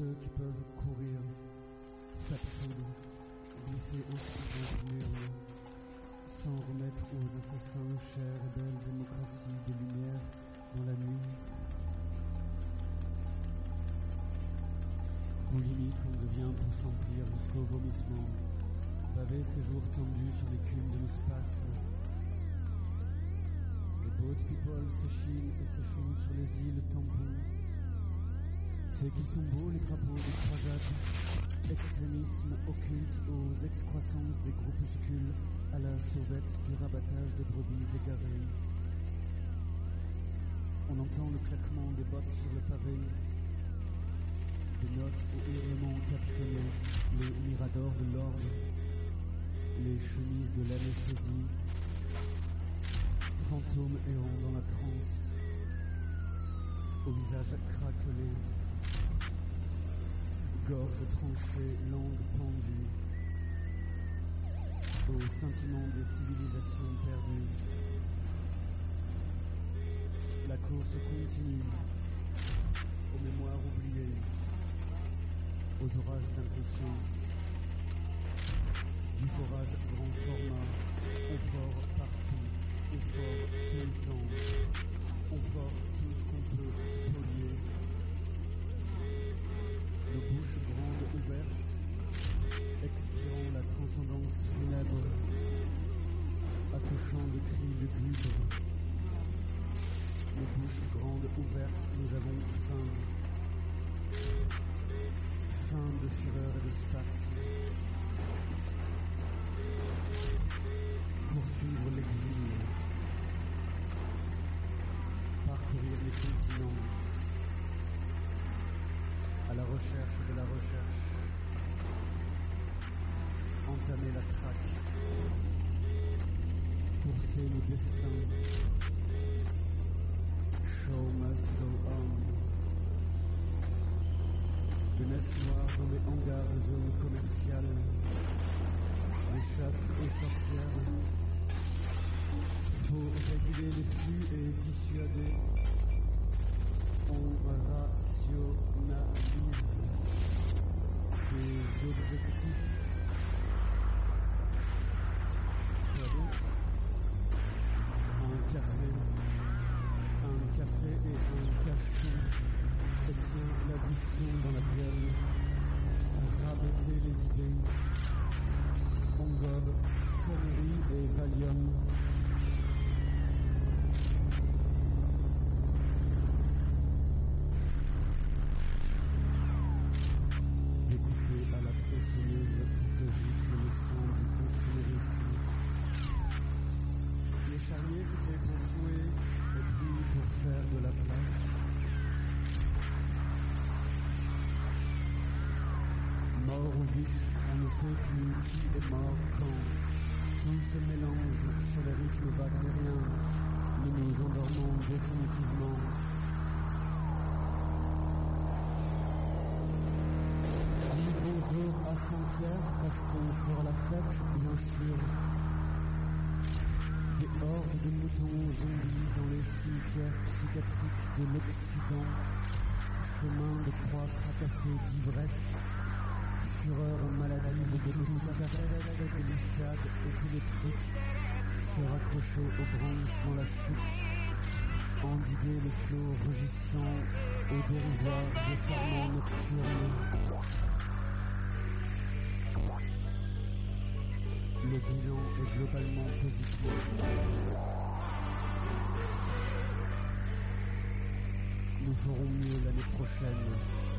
Ceux qui peuvent courir, s'absoudent, glisser ainsi dans une sans remettre aux assassins chère et belle démocratie de lumière dans la nuit. Boulimique, on devient pour s'emplir jusqu'au vomissement, pavé ces jours tendus sur l'écume de nos spasmes. Les boat people s'échillent et s'échouent sur les îles tampons. C'est qu'ils sont beaux les drapeaux des croisades, extrémisme occulte aux excroissances des groupuscules à la sauvette du rabattage des brebis égarées. On entend le claquement des bottes sur le pavé, des notes au hurlement les miradors de l'ordre, les chemises de l'anesthésie, fantômes errant dans la transe, au visage craquelé, gorge tranchée, langue tendue, au sentiment des civilisations perdues. La course continue, aux mémoires oubliées, aux orages d'inconscience, ouvertes, nous avons faim. Faim de fureur et d'espace. Poursuivre l'exil. Parcourir les continents. À la recherche de la recherche. Entamer la traque. Courser nos destins. Show must go on. Jeunesse noire dans les hangars de zones commerciales. Les chasses aux sorcières. Faut réguler les flux et dissuader. On rationalise des objectifs. Plus qui est mort quand. Tout se mélange sur les rythmes bactériens. Nous nous endormons définitivement. Bonjour à Saint-Pierre parce qu'on fera la fête, bien sûr. Des hordes de moutons zombies dans les cimetières psychiatriques de l'Occident. Chemin de croix fracassée d'ivresse. Fureur tout arrête de glissade épileptique. Se raccrocher aux branches dans la chute. Endiguer les flots rugissants aux dérisoires effarements nocturnes. Le bilan est globalement positif. Nous ferons mieux l'année prochaine.